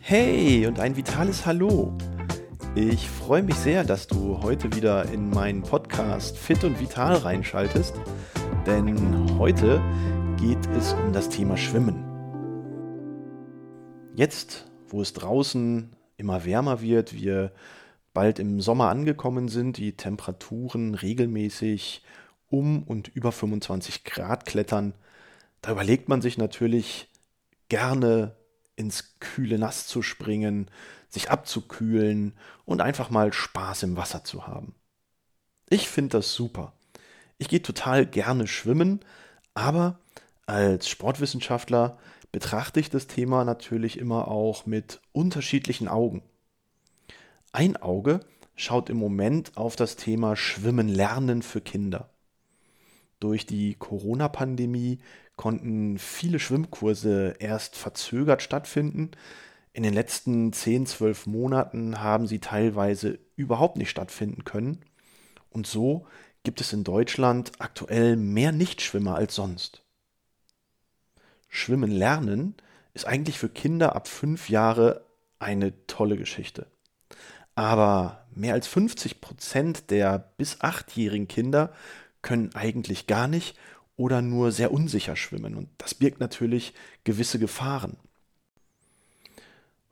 Hey und ein vitales Hallo. Ich freue mich sehr, dass du heute wieder in meinen Podcast Fit und Vital reinschaltest, denn heute geht es um das Thema Schwimmen. Jetzt, wo es draußen immer wärmer wird, wir bald im Sommer angekommen sind, die Temperaturen regelmäßig um und über 25 Grad klettern, da überlegt man sich natürlich gerne ins kühle Nass zu springen, sich abzukühlen und einfach mal Spaß im Wasser zu haben. Ich finde das super. Ich gehe total gerne schwimmen, aber als Sportwissenschaftler betrachte ich das Thema natürlich immer auch mit unterschiedlichen Augen. Ein Auge schaut im Moment auf das Thema Schwimmen lernen für Kinder. Durch die Corona-Pandemie konnten viele Schwimmkurse erst verzögert stattfinden. In den letzten 10, 12 Monaten haben sie teilweise überhaupt nicht stattfinden können. Und so gibt es in Deutschland aktuell mehr Nichtschwimmer als sonst. Schwimmen lernen ist eigentlich für Kinder ab fünf Jahre eine tolle Geschichte. Aber mehr als 50 Prozent der bis achtjährigen Kinder können eigentlich gar nicht oder nur sehr unsicher schwimmen. Und das birgt natürlich gewisse Gefahren.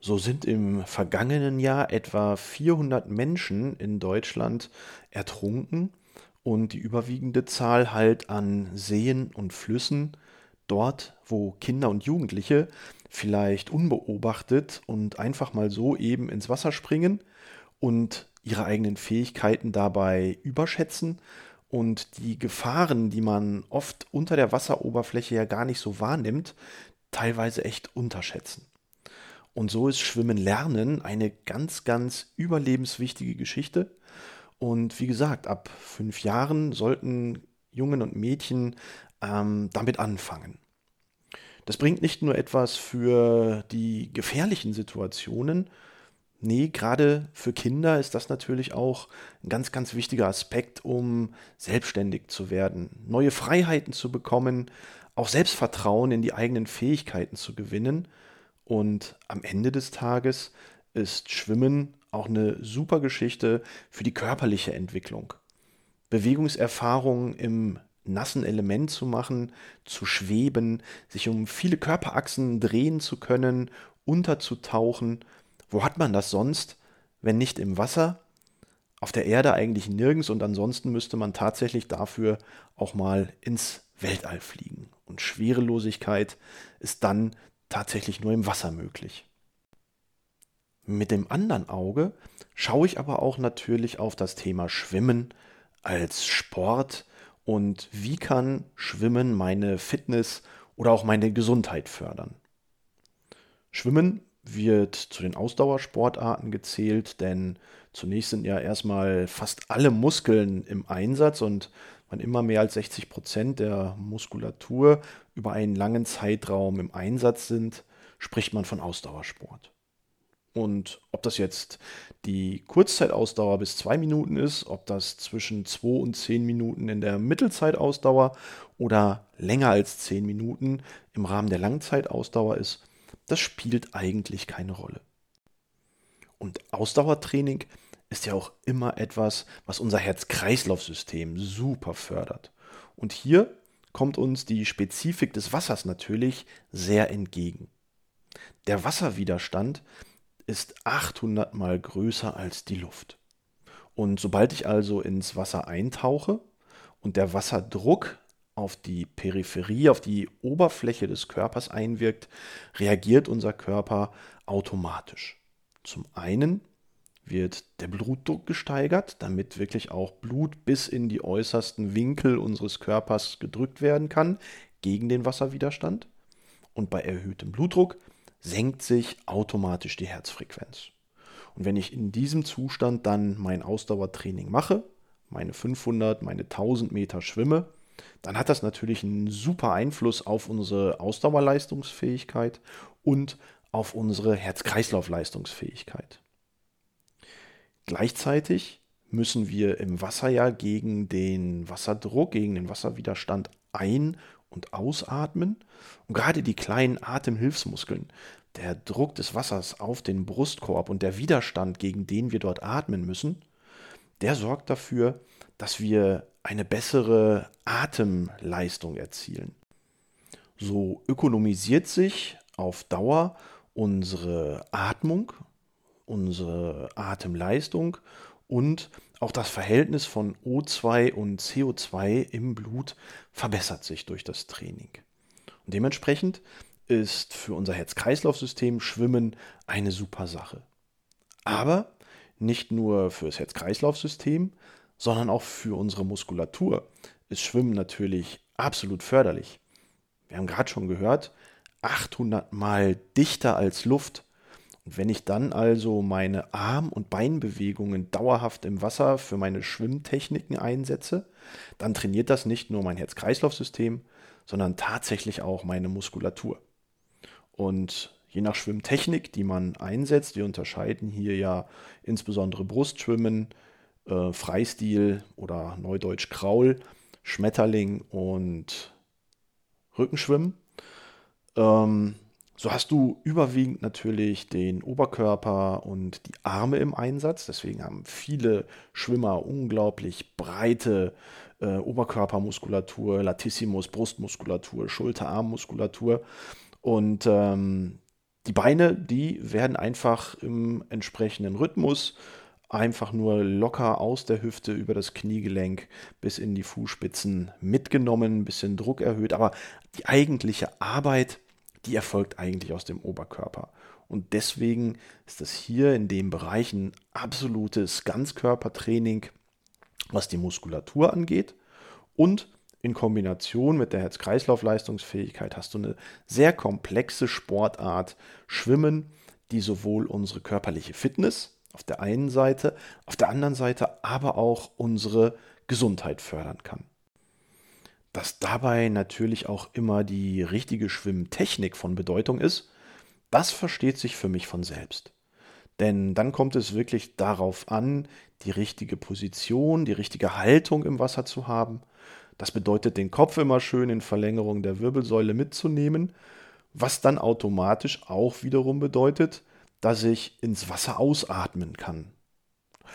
So sind im vergangenen Jahr etwa 400 Menschen in Deutschland ertrunken und die überwiegende Zahl halt an Seen und Flüssen, dort, wo Kinder und Jugendliche vielleicht unbeobachtet und einfach mal so eben ins Wasser springen und ihre eigenen Fähigkeiten dabei überschätzen und die Gefahren, die man oft unter der Wasseroberfläche ja gar nicht so wahrnimmt, teilweise echt unterschätzen. Und so ist Schwimmen lernen eine ganz, ganz überlebenswichtige Geschichte. Und wie gesagt, ab fünf Jahren sollten Jungen und Mädchen ähm, damit anfangen. Das bringt nicht nur etwas für die gefährlichen Situationen, Nee, gerade für Kinder ist das natürlich auch ein ganz, ganz wichtiger Aspekt, um selbstständig zu werden, neue Freiheiten zu bekommen, auch Selbstvertrauen in die eigenen Fähigkeiten zu gewinnen. Und am Ende des Tages ist Schwimmen auch eine super Geschichte für die körperliche Entwicklung. Bewegungserfahrungen im nassen Element zu machen, zu schweben, sich um viele Körperachsen drehen zu können, unterzutauchen wo hat man das sonst, wenn nicht im Wasser? Auf der Erde eigentlich nirgends und ansonsten müsste man tatsächlich dafür auch mal ins Weltall fliegen. Und Schwerelosigkeit ist dann tatsächlich nur im Wasser möglich. Mit dem anderen Auge schaue ich aber auch natürlich auf das Thema Schwimmen als Sport und wie kann Schwimmen meine Fitness oder auch meine Gesundheit fördern. Schwimmen wird zu den Ausdauersportarten gezählt, denn zunächst sind ja erstmal fast alle Muskeln im Einsatz und wenn immer mehr als 60 Prozent der Muskulatur über einen langen Zeitraum im Einsatz sind, spricht man von Ausdauersport. Und ob das jetzt die Kurzzeitausdauer bis zwei Minuten ist, ob das zwischen zwei und zehn Minuten in der Mittelzeitausdauer oder länger als zehn Minuten im Rahmen der Langzeitausdauer ist, das spielt eigentlich keine Rolle. Und Ausdauertraining ist ja auch immer etwas, was unser Herz-Kreislauf-System super fördert. Und hier kommt uns die Spezifik des Wassers natürlich sehr entgegen. Der Wasserwiderstand ist 800 mal größer als die Luft. Und sobald ich also ins Wasser eintauche und der Wasserdruck auf die Peripherie, auf die Oberfläche des Körpers einwirkt, reagiert unser Körper automatisch. Zum einen wird der Blutdruck gesteigert, damit wirklich auch Blut bis in die äußersten Winkel unseres Körpers gedrückt werden kann gegen den Wasserwiderstand. Und bei erhöhtem Blutdruck senkt sich automatisch die Herzfrequenz. Und wenn ich in diesem Zustand dann mein Ausdauertraining mache, meine 500, meine 1000 Meter schwimme, dann hat das natürlich einen super Einfluss auf unsere Ausdauerleistungsfähigkeit und auf unsere Herz-Kreislauf-Leistungsfähigkeit. Gleichzeitig müssen wir im Wasser ja gegen den Wasserdruck, gegen den Wasserwiderstand ein- und Ausatmen. Und gerade die kleinen Atemhilfsmuskeln, der Druck des Wassers auf den Brustkorb und der Widerstand, gegen den wir dort atmen müssen, der sorgt dafür, dass wir eine bessere Atemleistung erzielen. So ökonomisiert sich auf Dauer unsere Atmung, unsere Atemleistung und auch das Verhältnis von O2 und CO2 im Blut verbessert sich durch das Training. Und dementsprechend ist für unser Herz-Kreislauf-System Schwimmen eine super Sache. Aber nicht nur für das Herz-Kreislauf-System, sondern auch für unsere Muskulatur ist Schwimmen natürlich absolut förderlich. Wir haben gerade schon gehört, 800 Mal dichter als Luft. Und wenn ich dann also meine Arm- und Beinbewegungen dauerhaft im Wasser für meine Schwimmtechniken einsetze, dann trainiert das nicht nur mein Herz-Kreislauf-System, sondern tatsächlich auch meine Muskulatur. Und je nach Schwimmtechnik, die man einsetzt, wir unterscheiden hier ja insbesondere Brustschwimmen, äh, Freistil oder Neudeutsch Kraul, Schmetterling und Rückenschwimmen. Ähm, so hast du überwiegend natürlich den Oberkörper und die Arme im Einsatz. Deswegen haben viele Schwimmer unglaublich breite äh, Oberkörpermuskulatur, Latissimus, Brustmuskulatur, Schulter-Armmuskulatur. Und ähm, die Beine, die werden einfach im entsprechenden Rhythmus einfach nur locker aus der Hüfte über das Kniegelenk bis in die Fußspitzen mitgenommen, ein bisschen Druck erhöht, aber die eigentliche Arbeit, die erfolgt eigentlich aus dem Oberkörper. Und deswegen ist das hier in dem Bereich ein absolutes Ganzkörpertraining, was die Muskulatur angeht. Und in Kombination mit der Herz-Kreislauf-Leistungsfähigkeit hast du eine sehr komplexe Sportart Schwimmen, die sowohl unsere körperliche Fitness auf der einen Seite, auf der anderen Seite aber auch unsere Gesundheit fördern kann. Dass dabei natürlich auch immer die richtige Schwimmtechnik von Bedeutung ist, das versteht sich für mich von selbst. Denn dann kommt es wirklich darauf an, die richtige Position, die richtige Haltung im Wasser zu haben. Das bedeutet, den Kopf immer schön in Verlängerung der Wirbelsäule mitzunehmen, was dann automatisch auch wiederum bedeutet, dass ich ins Wasser ausatmen kann.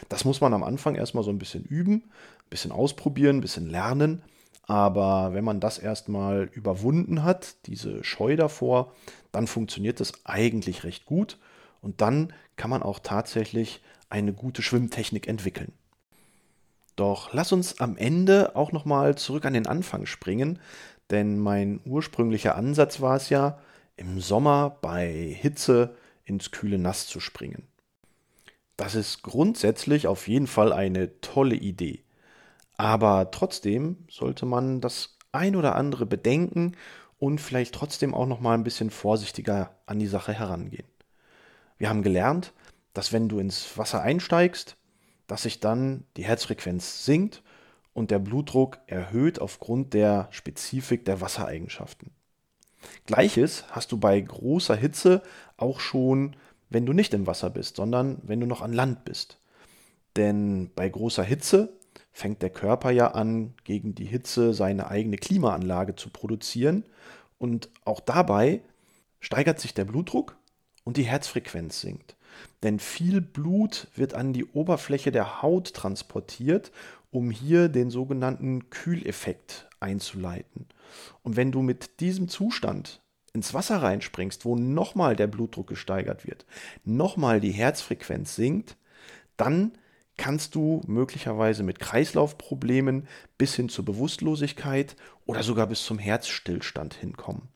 Das muss man am Anfang erstmal so ein bisschen üben, ein bisschen ausprobieren, ein bisschen lernen. Aber wenn man das erstmal überwunden hat, diese Scheu davor, dann funktioniert das eigentlich recht gut. Und dann kann man auch tatsächlich eine gute Schwimmtechnik entwickeln. Doch lass uns am Ende auch nochmal zurück an den Anfang springen, denn mein ursprünglicher Ansatz war es ja, im Sommer bei Hitze ins kühle Nass zu springen. Das ist grundsätzlich auf jeden Fall eine tolle Idee. Aber trotzdem sollte man das ein oder andere bedenken und vielleicht trotzdem auch noch mal ein bisschen vorsichtiger an die Sache herangehen. Wir haben gelernt, dass wenn du ins Wasser einsteigst, dass sich dann die Herzfrequenz sinkt und der Blutdruck erhöht aufgrund der Spezifik der Wassereigenschaften. Gleiches hast du bei großer Hitze auch schon, wenn du nicht im Wasser bist, sondern wenn du noch an Land bist. Denn bei großer Hitze fängt der Körper ja an, gegen die Hitze seine eigene Klimaanlage zu produzieren. Und auch dabei steigert sich der Blutdruck und die Herzfrequenz sinkt. Denn viel Blut wird an die Oberfläche der Haut transportiert, um hier den sogenannten Kühleffekt einzuleiten. Und wenn du mit diesem Zustand ins Wasser reinspringst, wo nochmal der Blutdruck gesteigert wird, nochmal die Herzfrequenz sinkt, dann kannst du möglicherweise mit Kreislaufproblemen bis hin zur Bewusstlosigkeit oder sogar bis zum Herzstillstand hinkommen.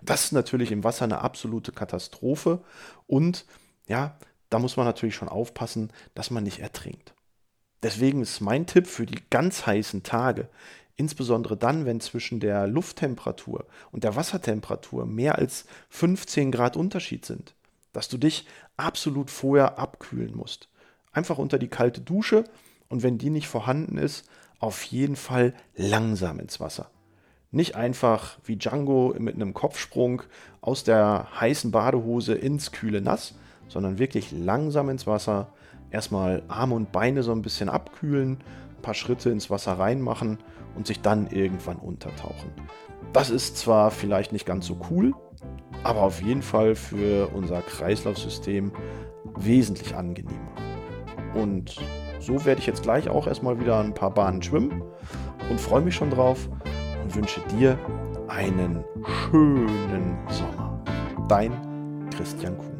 Und das ist natürlich im Wasser eine absolute Katastrophe und ja, da muss man natürlich schon aufpassen, dass man nicht ertrinkt. Deswegen ist mein Tipp für die ganz heißen Tage, insbesondere dann, wenn zwischen der Lufttemperatur und der Wassertemperatur mehr als 15 Grad Unterschied sind, dass du dich absolut vorher abkühlen musst. Einfach unter die kalte Dusche und wenn die nicht vorhanden ist, auf jeden Fall langsam ins Wasser. Nicht einfach wie Django mit einem Kopfsprung aus der heißen Badehose ins kühle Nass, sondern wirklich langsam ins Wasser, erstmal Arme und Beine so ein bisschen abkühlen, paar Schritte ins Wasser reinmachen und sich dann irgendwann untertauchen. Das ist zwar vielleicht nicht ganz so cool, aber auf jeden Fall für unser Kreislaufsystem wesentlich angenehmer. Und so werde ich jetzt gleich auch erstmal wieder ein paar Bahnen schwimmen und freue mich schon drauf und wünsche dir einen schönen Sommer. Dein Christian Kuhn.